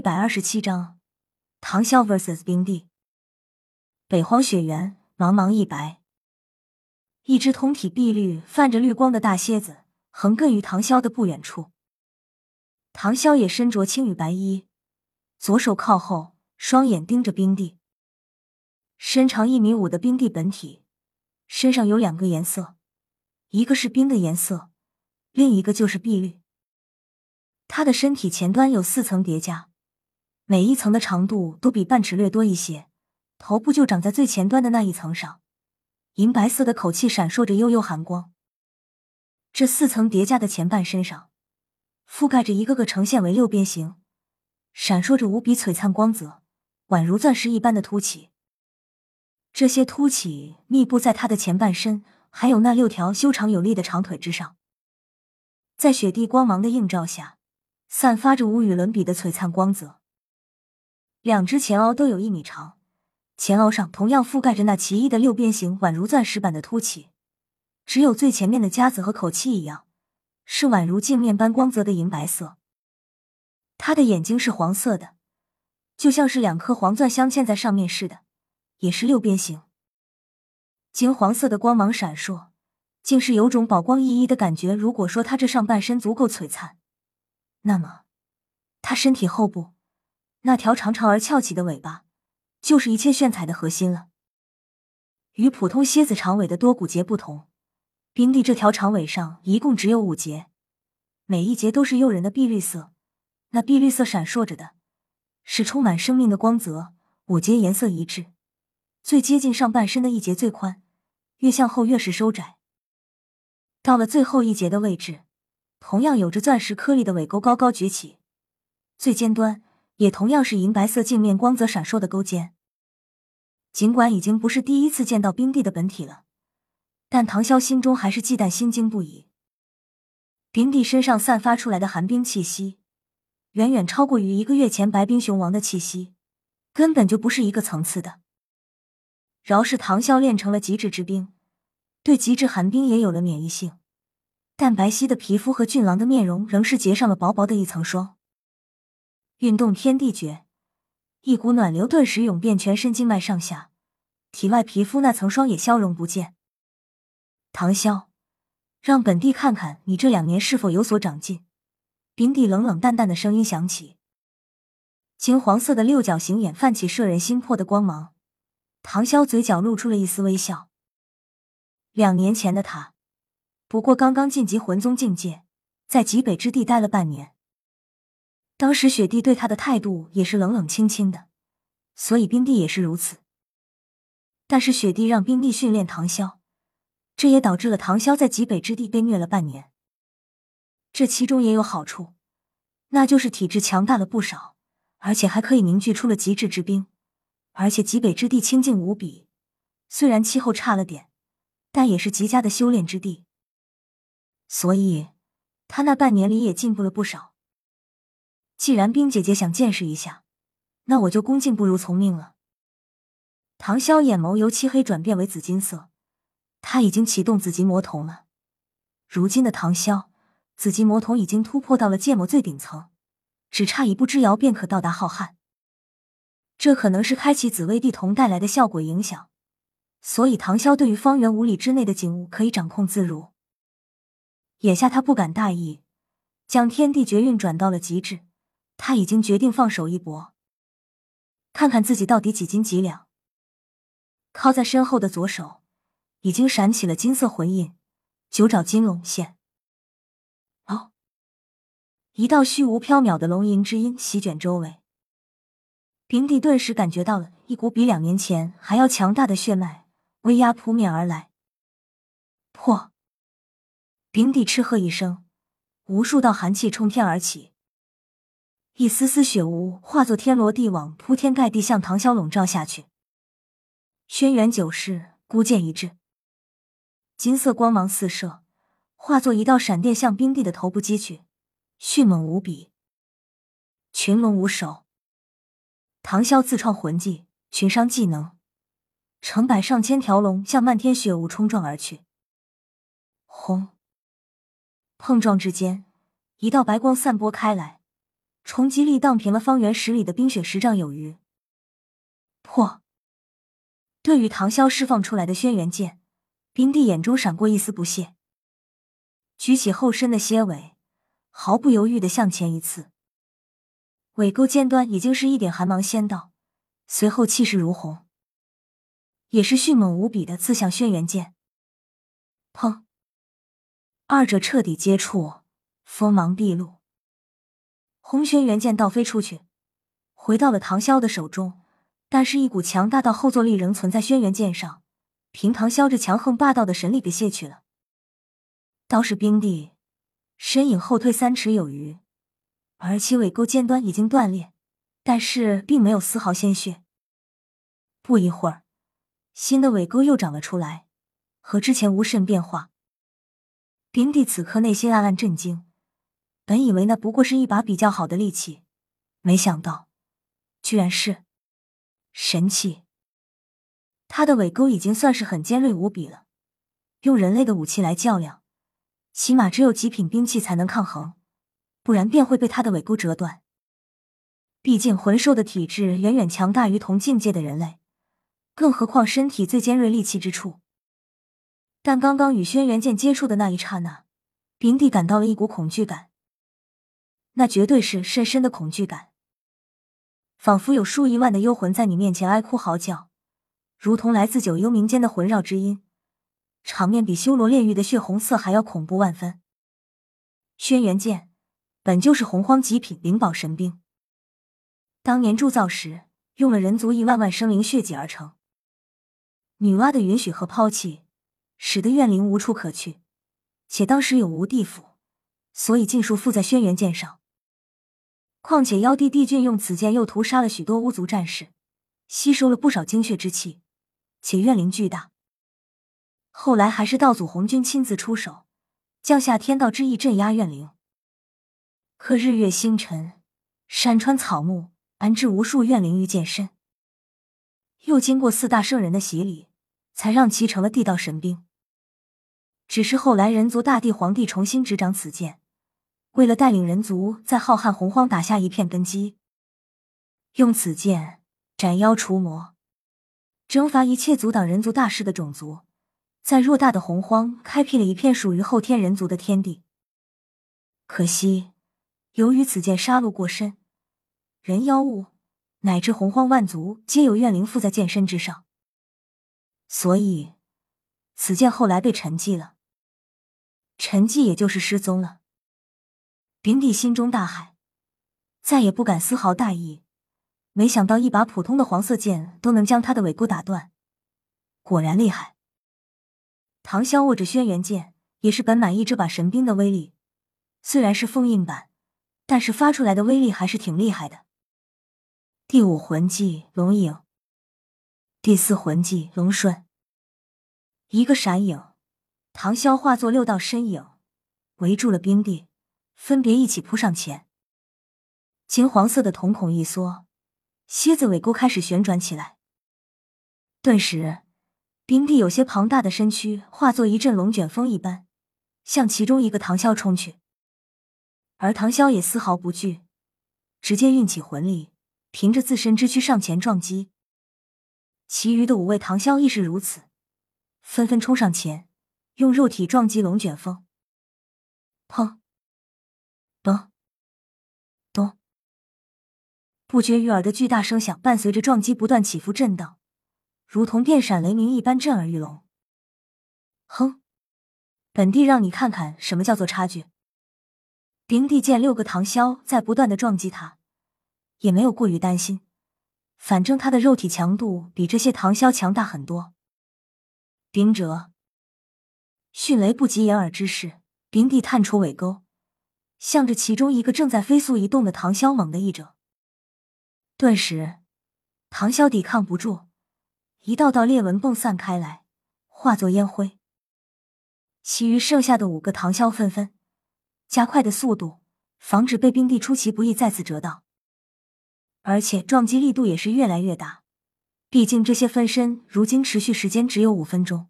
一百二十七章，唐萧 vs 冰帝。北荒雪原，茫茫一白，一只通体碧绿、泛着绿光的大蝎子横亘于唐萧的不远处。唐萧也身着青羽白衣，左手靠后，双眼盯着冰帝。身长一米五的冰帝本体，身上有两个颜色，一个是冰的颜色，另一个就是碧绿。他的身体前端有四层叠加，每一层的长度都比半尺略多一些，头部就长在最前端的那一层上。银白色的口气闪烁着幽幽寒光。这四层叠加的前半身上，覆盖着一个个呈现为六边形、闪烁着无比璀璨光泽，宛如钻石一般的凸起。这些凸起密布在他的前半身，还有那六条修长有力的长腿之上，在雪地光芒的映照下。散发着无与伦比的璀璨光泽。两只前凹都有一米长，前凹上同样覆盖着那奇异的六边形，宛如钻石般的凸起。只有最前面的夹子和口气一样，是宛如镜面般光泽的银白色。他的眼睛是黄色的，就像是两颗黄钻镶嵌在上面似的，也是六边形。金黄色的光芒闪烁，竟是有种宝光熠熠的感觉。如果说他这上半身足够璀璨，那么，他身体后部那条长长而翘起的尾巴，就是一切炫彩的核心了。与普通蝎子长尾的多骨节不同，冰帝这条长尾上一共只有五节，每一节都是诱人的碧绿色。那碧绿色闪烁着的，是充满生命的光泽。五节颜色一致，最接近上半身的一节最宽，越向后越是收窄。到了最后一节的位置。同样有着钻石颗粒的尾钩高高举起，最尖端也同样是银白色镜面光泽闪烁的钩尖。尽管已经不是第一次见到冰帝的本体了，但唐潇心中还是忌惮心惊不已。冰帝身上散发出来的寒冰气息，远远超过于一个月前白冰熊王的气息，根本就不是一个层次的。饶是唐啸练成了极致之冰，对极致寒冰也有了免疫性。但白皙的皮肤和俊朗的面容仍是结上了薄薄的一层霜。运动天地诀，一股暖流顿时涌遍全身经脉上下，体外皮肤那层霜也消融不见。唐潇，让本帝看看你这两年是否有所长进。冰帝冷冷淡淡的声音响起，金黄色的六角形眼泛起摄人心魄的光芒。唐潇嘴角露出了一丝微笑。两年前的他。不过刚刚晋级魂宗境界，在极北之地待了半年。当时雪帝对他的态度也是冷冷清清的，所以冰帝也是如此。但是雪帝让冰帝训练唐潇，这也导致了唐潇在极北之地被虐了半年。这其中也有好处，那就是体质强大了不少，而且还可以凝聚出了极致之冰。而且极北之地清静无比，虽然气候差了点，但也是极佳的修炼之地。所以，他那半年里也进步了不少。既然冰姐姐想见识一下，那我就恭敬不如从命了。唐潇眼眸由漆黑转变为紫金色，他已经启动紫极魔瞳了。如今的唐潇，紫极魔瞳已经突破到了芥末最顶层，只差一步之遥便可到达浩瀚。这可能是开启紫薇地瞳带来的效果影响，所以唐潇对于方圆五里之内的景物可以掌控自如。眼下他不敢大意，将天地绝运转到了极致。他已经决定放手一搏，看看自己到底几斤几两。靠在身后的左手已经闪起了金色魂印，九爪金龙现。哦，一道虚无缥缈的龙吟之音席卷周围，平地顿时感觉到了一股比两年前还要强大的血脉威压扑面而来。破！冰帝嗤喝一声，无数道寒气冲天而起，一丝丝血雾化作天罗地网，铺天盖地向唐潇笼罩下去。轩辕九式孤剑一掷，金色光芒四射，化作一道闪电向冰帝的头部击去，迅猛无比。群龙无首，唐潇自创魂技群伤技能，成百上千条龙向漫天血雾冲撞而去。轰！碰撞之间，一道白光散播开来，冲击力荡平了方圆十里的冰雪十丈有余。破！对于唐潇释放出来的轩辕剑，冰帝眼中闪过一丝不屑，举起后身的蝎尾，毫不犹豫的向前一刺。尾钩尖端已经是一点寒芒先到，随后气势如虹，也是迅猛无比的刺向轩辕剑。砰！二者彻底接触，锋芒毕露。红轩辕剑倒飞出去，回到了唐潇的手中，但是，一股强大到后坐力仍存在轩辕剑上，凭唐潇这强横霸道的神力给卸去了。倒是冰帝，身影后退三尺有余，而其尾钩尖端已经断裂，但是并没有丝毫鲜血。不一会儿，新的尾钩又长了出来，和之前无甚变化。冰帝此刻内心暗暗震惊。本以为那不过是一把比较好的利器，没想到居然是神器。他的尾钩已经算是很尖锐无比了，用人类的武器来较量，起码只有极品兵器才能抗衡，不然便会被他的尾钩折断。毕竟魂兽的体质远远强大于同境界的人类，更何况身体最尖锐利器之处。但刚刚与轩辕剑接触的那一刹那，冰帝感到了一股恐惧感。那绝对是深深的恐惧感，仿佛有数亿万的幽魂在你面前哀哭嚎叫，如同来自九幽冥间的魂绕之音，场面比修罗炼狱的血红色还要恐怖万分。轩辕剑本就是洪荒极品灵宝神兵，当年铸造时用了人族亿万万生灵血祭而成，女娲的允许和抛弃，使得怨灵无处可去，且当时有无地府，所以尽数附在轩辕剑上。况且妖帝帝俊用此剑又屠杀了许多巫族战士，吸收了不少精血之气，且怨灵巨大。后来还是道祖红军亲自出手，降下天道之意镇压怨灵。可日月星辰、山川草木，安置无数怨灵于剑身，又经过四大圣人的洗礼，才让其成了地道神兵。只是后来人族大帝皇帝重新执掌此剑。为了带领人族在浩瀚洪荒打下一片根基，用此剑斩妖除魔，征伐一切阻挡人族大事的种族，在偌大的洪荒开辟了一片属于后天人族的天地。可惜，由于此剑杀戮过深，人妖物乃至洪荒万族皆有怨灵附在剑身之上，所以此剑后来被沉寂了。沉寂也就是失踪了。丙帝心中大骇，再也不敢丝毫大意。没想到一把普通的黄色剑都能将他的尾骨打断，果然厉害。唐潇握着轩辕剑，也是本满意这把神兵的威力。虽然是封印版，但是发出来的威力还是挺厉害的。第五魂技龙影，第四魂技龙瞬。一个闪影，唐潇化作六道身影，围住了冰帝。分别一起扑上前，金黄色的瞳孔一缩，蝎子尾钩开始旋转起来。顿时，冰帝有些庞大的身躯化作一阵龙卷风一般，向其中一个唐潇冲去。而唐潇也丝毫不惧，直接运起魂力，凭着自身之躯上前撞击。其余的五位唐潇亦是如此，纷纷冲上前，用肉体撞击龙卷风。砰！咚咚，不绝于耳的巨大声响伴随着撞击不断起伏震荡，如同电闪雷鸣一般震耳欲聋。哼，本帝让你看看什么叫做差距。冰帝见六个唐萧在不断的撞击他，也没有过于担心，反正他的肉体强度比这些唐萧强大很多。冰蛰，迅雷不及掩耳之势，冰帝探出尾钩。向着其中一个正在飞速移动的唐潇猛地一折，顿时，唐潇抵抗不住，一道道裂纹迸散开来，化作烟灰。其余剩下的五个唐潇纷纷加快的速度，防止被冰帝出其不意再次折到，而且撞击力度也是越来越大。毕竟这些分身如今持续时间只有五分钟。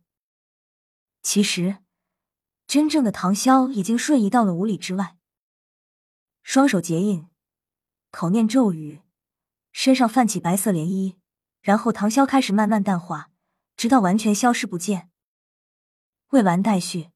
其实，真正的唐潇已经瞬移到了五里之外。双手结印，口念咒语，身上泛起白色涟漪，然后唐潇开始慢慢淡化，直到完全消失不见。未完待续。